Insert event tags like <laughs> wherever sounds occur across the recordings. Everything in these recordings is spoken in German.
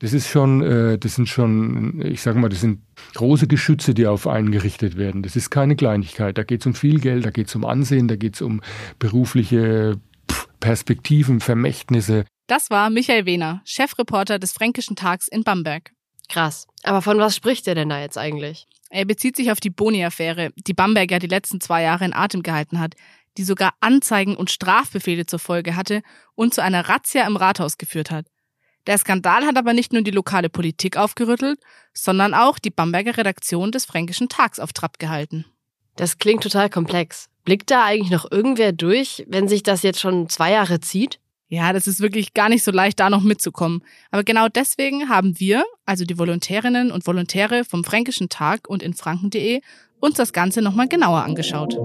Das ist schon, äh, das sind schon, ich sage mal, das sind große Geschütze, die auf einen gerichtet werden. Das ist keine Kleinigkeit. Da geht es um viel Geld, da geht es um Ansehen, da geht es um berufliche Perspektiven, Vermächtnisse. Das war Michael Wehner, Chefreporter des Fränkischen Tags in Bamberg. Krass. Aber von was spricht er denn da jetzt eigentlich? Er bezieht sich auf die Boni-Affäre, die Bamberg ja die letzten zwei Jahre in Atem gehalten hat, die sogar Anzeigen und Strafbefehle zur Folge hatte und zu einer Razzia im Rathaus geführt hat. Der Skandal hat aber nicht nur die lokale Politik aufgerüttelt, sondern auch die Bamberger Redaktion des Fränkischen Tags auf Trab gehalten. Das klingt total komplex. Blickt da eigentlich noch irgendwer durch, wenn sich das jetzt schon zwei Jahre zieht? Ja, das ist wirklich gar nicht so leicht, da noch mitzukommen. Aber genau deswegen haben wir, also die Volontärinnen und Volontäre vom Fränkischen Tag und in franken.de, uns das Ganze nochmal genauer angeschaut.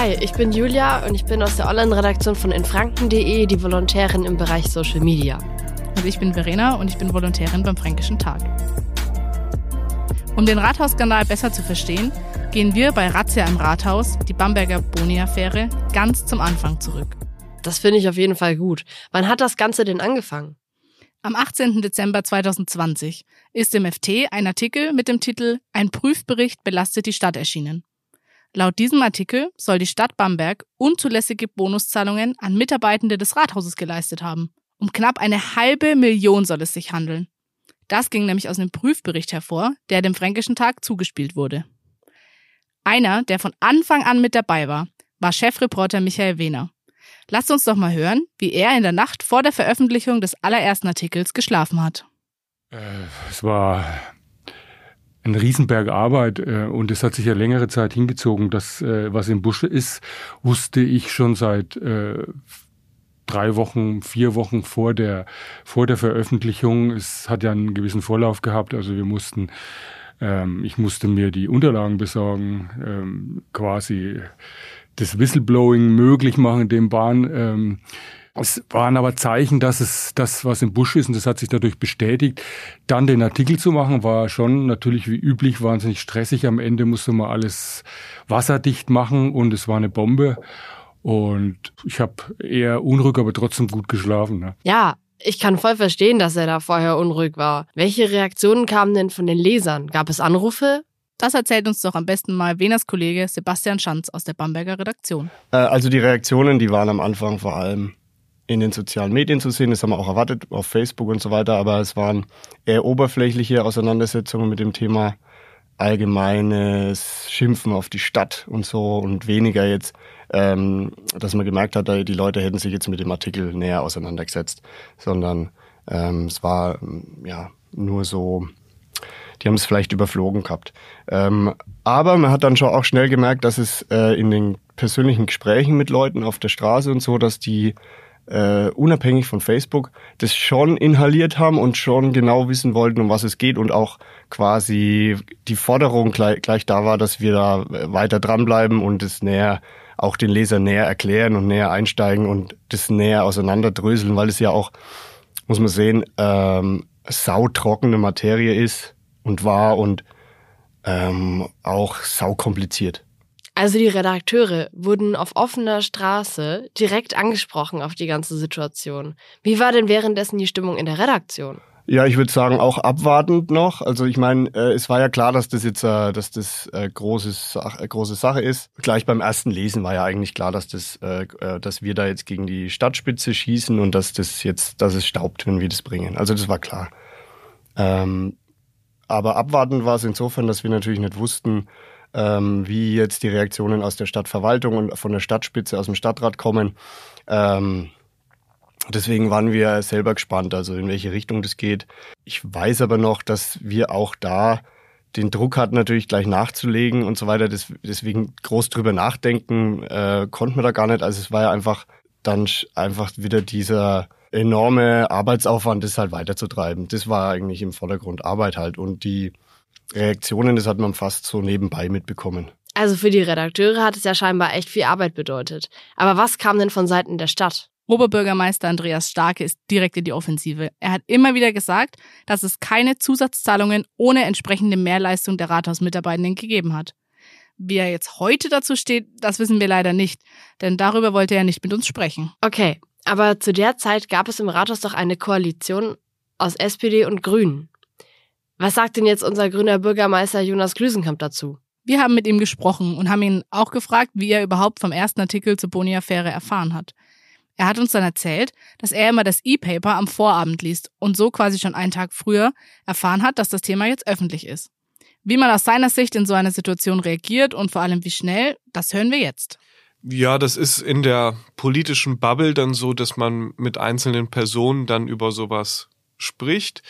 Hi, ich bin Julia und ich bin aus der Online-Redaktion von infranken.de, die Volontärin im Bereich Social Media. Also ich bin Verena und ich bin Volontärin beim Fränkischen Tag. Um den Rathausskandal besser zu verstehen, gehen wir bei Razzia im Rathaus, die Bamberger Boni-Affäre, ganz zum Anfang zurück. Das finde ich auf jeden Fall gut. Wann hat das Ganze denn angefangen? Am 18. Dezember 2020 ist im FT ein Artikel mit dem Titel Ein Prüfbericht belastet die Stadt erschienen. Laut diesem Artikel soll die Stadt Bamberg unzulässige Bonuszahlungen an Mitarbeitende des Rathauses geleistet haben. Um knapp eine halbe Million soll es sich handeln. Das ging nämlich aus einem Prüfbericht hervor, der dem Fränkischen Tag zugespielt wurde. Einer, der von Anfang an mit dabei war, war Chefreporter Michael Wehner. Lasst uns doch mal hören, wie er in der Nacht vor der Veröffentlichung des allerersten Artikels geschlafen hat. Äh, es war ein Riesenberg Arbeit äh, und es hat sich ja längere Zeit hingezogen. Das, äh, was im Busche ist, wusste ich schon seit äh, drei Wochen, vier Wochen vor der, vor der Veröffentlichung. Es hat ja einen gewissen Vorlauf gehabt. Also wir mussten, ähm, ich musste mir die Unterlagen besorgen, ähm, quasi das Whistleblowing möglich machen, dem Bahn. Ähm, es waren aber Zeichen, dass es das, was im Busch ist, und das hat sich dadurch bestätigt. Dann den Artikel zu machen, war schon natürlich wie üblich wahnsinnig stressig. Am Ende musste man alles wasserdicht machen und es war eine Bombe. Und ich habe eher unruhig, aber trotzdem gut geschlafen. Ne? Ja, ich kann voll verstehen, dass er da vorher unruhig war. Welche Reaktionen kamen denn von den Lesern? Gab es Anrufe? Das erzählt uns doch am besten mal Veners Kollege Sebastian Schanz aus der Bamberger Redaktion. Äh, also die Reaktionen, die waren am Anfang vor allem in den sozialen Medien zu sehen. Das haben wir auch erwartet, auf Facebook und so weiter. Aber es waren eher oberflächliche Auseinandersetzungen mit dem Thema allgemeines Schimpfen auf die Stadt und so und weniger jetzt, ähm, dass man gemerkt hat, die Leute hätten sich jetzt mit dem Artikel näher auseinandergesetzt, sondern ähm, es war ja nur so, die haben es vielleicht überflogen gehabt. Ähm, aber man hat dann schon auch schnell gemerkt, dass es äh, in den persönlichen Gesprächen mit Leuten auf der Straße und so, dass die äh, unabhängig von Facebook das schon inhaliert haben und schon genau wissen wollten, um was es geht und auch quasi die Forderung gleich, gleich da war, dass wir da weiter dranbleiben und es näher auch den Leser näher erklären und näher einsteigen und das näher auseinanderdröseln, weil es ja auch, muss man sehen, ähm, sautrockene Materie ist und war und ähm, auch saukompliziert. Also die Redakteure wurden auf offener Straße direkt angesprochen auf die ganze Situation. Wie war denn währenddessen die Stimmung in der Redaktion? Ja, ich würde sagen auch abwartend noch. Also ich meine, äh, es war ja klar, dass das jetzt, äh, dass das äh, große, Sache, äh, große Sache ist. Gleich beim ersten Lesen war ja eigentlich klar, dass das, äh, äh, dass wir da jetzt gegen die Stadtspitze schießen und dass das jetzt, dass es staubt, wenn wir das bringen. Also das war klar. Ähm, aber abwartend war es insofern, dass wir natürlich nicht wussten, ähm, wie jetzt die Reaktionen aus der Stadtverwaltung und von der Stadtspitze, aus dem Stadtrat kommen. Ähm, deswegen waren wir selber gespannt, also in welche Richtung das geht. Ich weiß aber noch, dass wir auch da den Druck hatten, natürlich gleich nachzulegen und so weiter. deswegen groß drüber nachdenken äh, konnten wir da gar nicht. Also es war ja einfach dann einfach wieder dieser enorme Arbeitsaufwand, das halt weiterzutreiben. Das war eigentlich im Vordergrund Arbeit halt und die Reaktionen, das hat man fast so nebenbei mitbekommen. Also für die Redakteure hat es ja scheinbar echt viel Arbeit bedeutet. Aber was kam denn von Seiten der Stadt? Oberbürgermeister Andreas Starke ist direkt in die Offensive. Er hat immer wieder gesagt, dass es keine Zusatzzahlungen ohne entsprechende Mehrleistung der Rathausmitarbeitenden gegeben hat. Wie er jetzt heute dazu steht, das wissen wir leider nicht, denn darüber wollte er nicht mit uns sprechen. Okay, aber zu der Zeit gab es im Rathaus doch eine Koalition aus SPD und Grünen. Was sagt denn jetzt unser grüner Bürgermeister Jonas Glüsenkamp dazu? Wir haben mit ihm gesprochen und haben ihn auch gefragt, wie er überhaupt vom ersten Artikel zur Boni-Affäre erfahren hat. Er hat uns dann erzählt, dass er immer das E-Paper am Vorabend liest und so quasi schon einen Tag früher erfahren hat, dass das Thema jetzt öffentlich ist. Wie man aus seiner Sicht in so einer Situation reagiert und vor allem wie schnell, das hören wir jetzt. Ja, das ist in der politischen Bubble dann so, dass man mit einzelnen Personen dann über sowas spricht.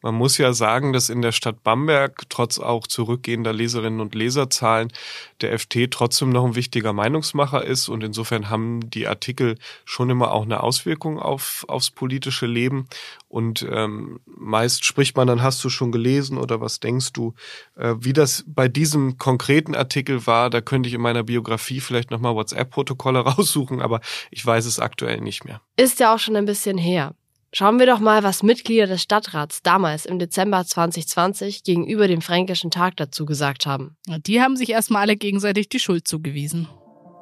Man muss ja sagen, dass in der Stadt Bamberg trotz auch zurückgehender Leserinnen und Leserzahlen der FT trotzdem noch ein wichtiger Meinungsmacher ist und insofern haben die Artikel schon immer auch eine Auswirkung auf aufs politische Leben und ähm, meist spricht man dann hast du schon gelesen oder was denkst du, äh, wie das bei diesem konkreten Artikel war, da könnte ich in meiner Biografie vielleicht nochmal WhatsApp-Protokolle <laughs> raussuchen, aber ich weiß es aktuell nicht mehr. Ist ja auch schon ein bisschen her. Schauen wir doch mal, was Mitglieder des Stadtrats damals im Dezember 2020 gegenüber dem Fränkischen Tag dazu gesagt haben. Die haben sich erstmal alle gegenseitig die Schuld zugewiesen.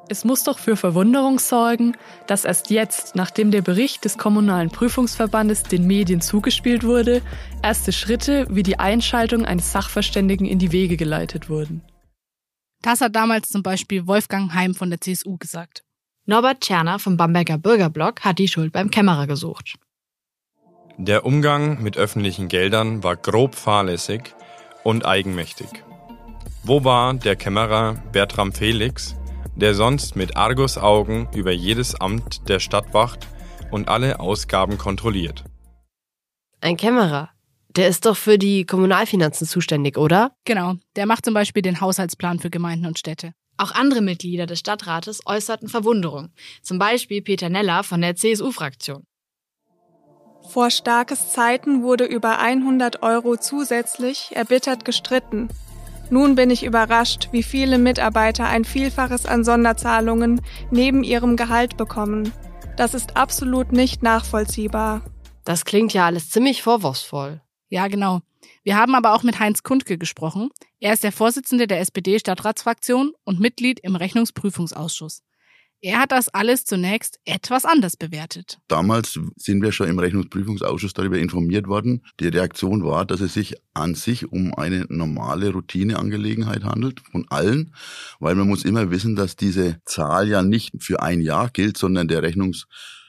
Es muss doch für Verwunderung sorgen, dass erst jetzt, nachdem der Bericht des Kommunalen Prüfungsverbandes den Medien zugespielt wurde, erste Schritte wie die Einschaltung eines Sachverständigen in die Wege geleitet wurden. Das hat damals zum Beispiel Wolfgang Heim von der CSU gesagt. Norbert Tscherner vom Bamberger Bürgerblock hat die Schuld beim Kämmerer gesucht. Der Umgang mit öffentlichen Geldern war grob fahrlässig und eigenmächtig. Wo war der Kämmerer Bertram Felix, der sonst mit Argusaugen über jedes Amt der Stadt wacht und alle Ausgaben kontrolliert? Ein Kämmerer. Der ist doch für die Kommunalfinanzen zuständig, oder? Genau, der macht zum Beispiel den Haushaltsplan für Gemeinden und Städte. Auch andere Mitglieder des Stadtrates äußerten Verwunderung. Zum Beispiel Peter Neller von der CSU-Fraktion. Vor Starkes Zeiten wurde über 100 Euro zusätzlich erbittert gestritten. Nun bin ich überrascht, wie viele Mitarbeiter ein Vielfaches an Sonderzahlungen neben ihrem Gehalt bekommen. Das ist absolut nicht nachvollziehbar. Das klingt ja alles ziemlich vorwurfsvoll. Ja, genau. Wir haben aber auch mit Heinz Kundke gesprochen. Er ist der Vorsitzende der SPD-Stadtratsfraktion und Mitglied im Rechnungsprüfungsausschuss. Er hat das alles zunächst etwas anders bewertet. Damals sind wir schon im Rechnungsprüfungsausschuss darüber informiert worden. Die Reaktion war, dass es sich an sich um eine normale Routineangelegenheit handelt von allen, weil man muss immer wissen, dass diese Zahl ja nicht für ein Jahr gilt, sondern der Rechnungsprüfungsabschnitt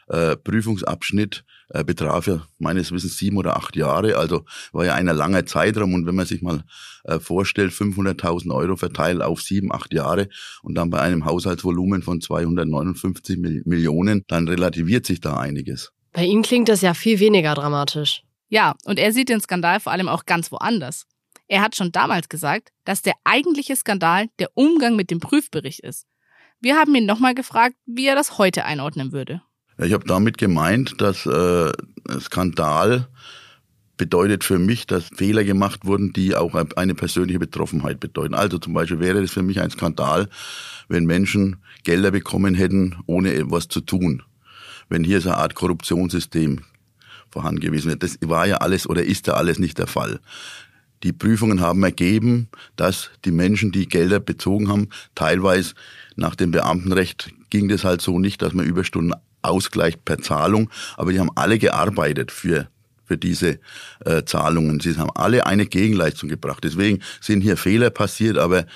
äh, betraf ja meines Wissens sieben oder acht Jahre, also war ja ein langer Zeitraum und wenn man sich mal äh, vorstellt, 500.000 Euro verteilt auf sieben, acht Jahre und dann bei einem Haushaltsvolumen von 259 Millionen, dann relativiert sich da einiges. Bei ihm klingt das ja viel weniger dramatisch. Ja, und er sieht den Skandal vor allem auch ganz woanders. Er hat schon damals gesagt, dass der eigentliche Skandal der Umgang mit dem Prüfbericht ist. Wir haben ihn nochmal gefragt, wie er das heute einordnen würde. Ich habe damit gemeint, dass äh, Skandal bedeutet für mich, dass Fehler gemacht wurden, die auch eine persönliche Betroffenheit bedeuten. Also zum Beispiel wäre es für mich ein Skandal, wenn Menschen Gelder bekommen hätten, ohne etwas zu tun. Wenn hier so eine Art Korruptionssystem vorhanden gewesen wäre. Das war ja alles oder ist ja alles nicht der Fall. Die Prüfungen haben ergeben, dass die Menschen, die Gelder bezogen haben, teilweise nach dem Beamtenrecht ging das halt so nicht, dass man Überstunden Ausgleich per Zahlung, aber die haben alle gearbeitet für für diese äh, Zahlungen. Sie haben alle eine Gegenleistung gebracht. Deswegen sind hier Fehler passiert, aber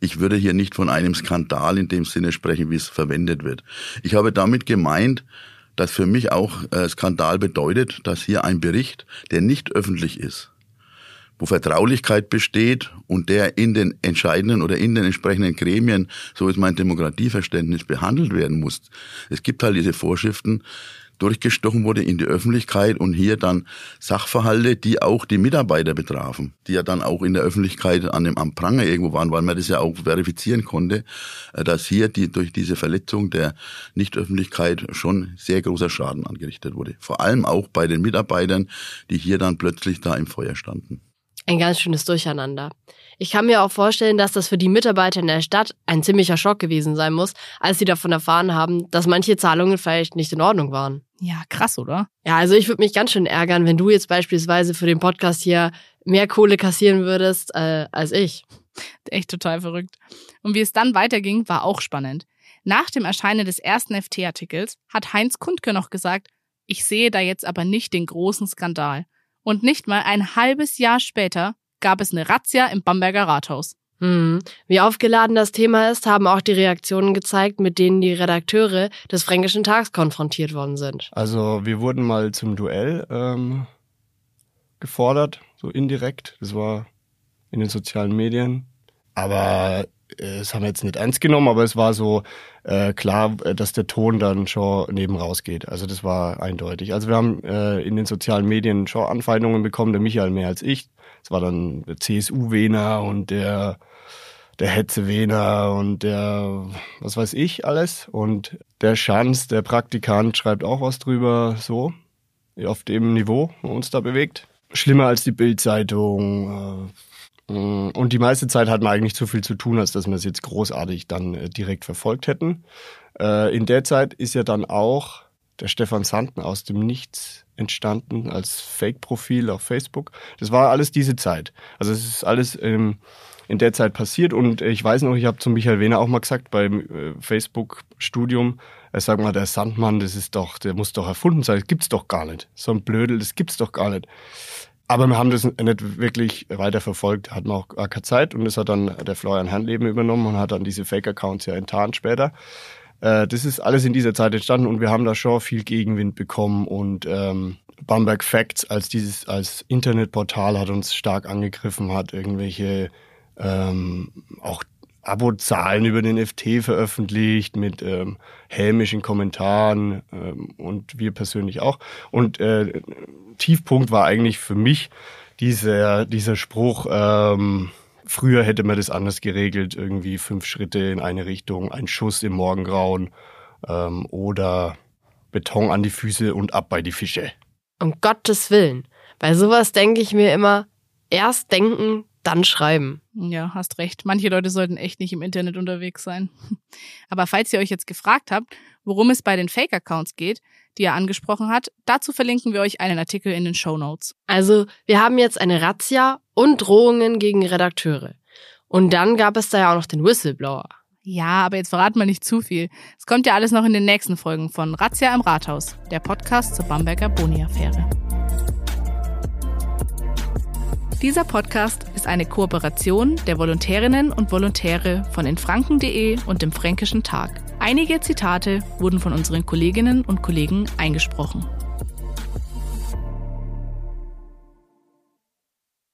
ich würde hier nicht von einem Skandal in dem Sinne sprechen, wie es verwendet wird. Ich habe damit gemeint, dass für mich auch äh, Skandal bedeutet, dass hier ein Bericht, der nicht öffentlich ist, wo Vertraulichkeit besteht und der in den entscheidenden oder in den entsprechenden Gremien, so ist mein Demokratieverständnis, behandelt werden muss. Es gibt halt diese Vorschriften, durchgestochen wurde in die Öffentlichkeit und hier dann Sachverhalte, die auch die Mitarbeiter betrafen, die ja dann auch in der Öffentlichkeit an dem am Pranger irgendwo waren, weil man das ja auch verifizieren konnte, äh, dass hier die durch diese Verletzung der Nichtöffentlichkeit schon sehr großer Schaden angerichtet wurde. Vor allem auch bei den Mitarbeitern, die hier dann plötzlich da im Feuer standen. Ein ganz schönes Durcheinander. Ich kann mir auch vorstellen, dass das für die Mitarbeiter in der Stadt ein ziemlicher Schock gewesen sein muss, als sie davon erfahren haben, dass manche Zahlungen vielleicht nicht in Ordnung waren. Ja, krass, oder? Ja, also ich würde mich ganz schön ärgern, wenn du jetzt beispielsweise für den Podcast hier mehr Kohle kassieren würdest äh, als ich. Echt total verrückt. Und wie es dann weiterging, war auch spannend. Nach dem Erscheinen des ersten FT-Artikels hat Heinz Kundke noch gesagt, ich sehe da jetzt aber nicht den großen Skandal. Und nicht mal ein halbes Jahr später gab es eine Razzia im Bamberger Rathaus. Hm. Wie aufgeladen das Thema ist, haben auch die Reaktionen gezeigt, mit denen die Redakteure des Fränkischen Tags konfrontiert worden sind. Also wir wurden mal zum Duell ähm, gefordert, so indirekt. Das war in den sozialen Medien. Aber das haben wir jetzt nicht ernst genommen, aber es war so äh, klar, äh, dass der Ton dann schon neben rausgeht. Also das war eindeutig. Also wir haben äh, in den sozialen Medien schon Anfeindungen bekommen, der Michael mehr als ich. Es war dann der CSU-Wehner und der der Hetze-Wehner und der, was weiß ich alles. Und der Schanz, der Praktikant, schreibt auch was drüber, so, auf dem Niveau, wo uns da bewegt. Schlimmer als die Bild-Zeitung. Äh, und die meiste Zeit hat man eigentlich zu viel zu tun, als dass wir es jetzt großartig dann äh, direkt verfolgt hätten. Äh, in der Zeit ist ja dann auch der Stefan Sanden aus dem Nichts entstanden als Fake-Profil auf Facebook. Das war alles diese Zeit. Also es ist alles ähm, in der Zeit passiert. Und ich weiß noch, ich habe zu Michael Wehner auch mal gesagt beim äh, Facebook-Studium, er sagt mal, der Sandmann, das ist doch, der muss doch erfunden sein, das gibt's doch gar nicht. So ein Blödel, das gibt's doch gar nicht. Aber wir haben das nicht wirklich weiter verfolgt, hatten auch gar keine Zeit. Und das hat dann der Florian Herrnleben übernommen und hat dann diese Fake-Accounts ja enttarnt später. Äh, das ist alles in dieser Zeit entstanden und wir haben da schon viel Gegenwind bekommen. Und ähm, Bamberg Facts als dieses als Internetportal hat uns stark angegriffen, hat irgendwelche ähm, auch Abozahlen über den FT veröffentlicht mit ähm, hämischen Kommentaren ähm, und wir persönlich auch. Und äh, Tiefpunkt war eigentlich für mich dieser, dieser Spruch, ähm, früher hätte man das anders geregelt, irgendwie fünf Schritte in eine Richtung, ein Schuss im Morgengrauen ähm, oder Beton an die Füße und ab bei die Fische. Um Gottes Willen. Bei sowas denke ich mir immer, erst denken, dann schreiben. Ja, hast recht. Manche Leute sollten echt nicht im Internet unterwegs sein. <laughs> Aber falls ihr euch jetzt gefragt habt, worum es bei den Fake-Accounts geht, die er angesprochen hat, dazu verlinken wir euch einen Artikel in den Show Notes. Also, wir haben jetzt eine Razzia und Drohungen gegen Redakteure. Und dann gab es da ja auch noch den Whistleblower. Ja, aber jetzt verraten wir nicht zu viel. Es kommt ja alles noch in den nächsten Folgen von Razzia im Rathaus, der Podcast zur Bamberger Boni-Affäre. Dieser Podcast ist eine Kooperation der Volontärinnen und Volontäre von infranken.de und dem Fränkischen Tag. Einige Zitate wurden von unseren Kolleginnen und Kollegen eingesprochen.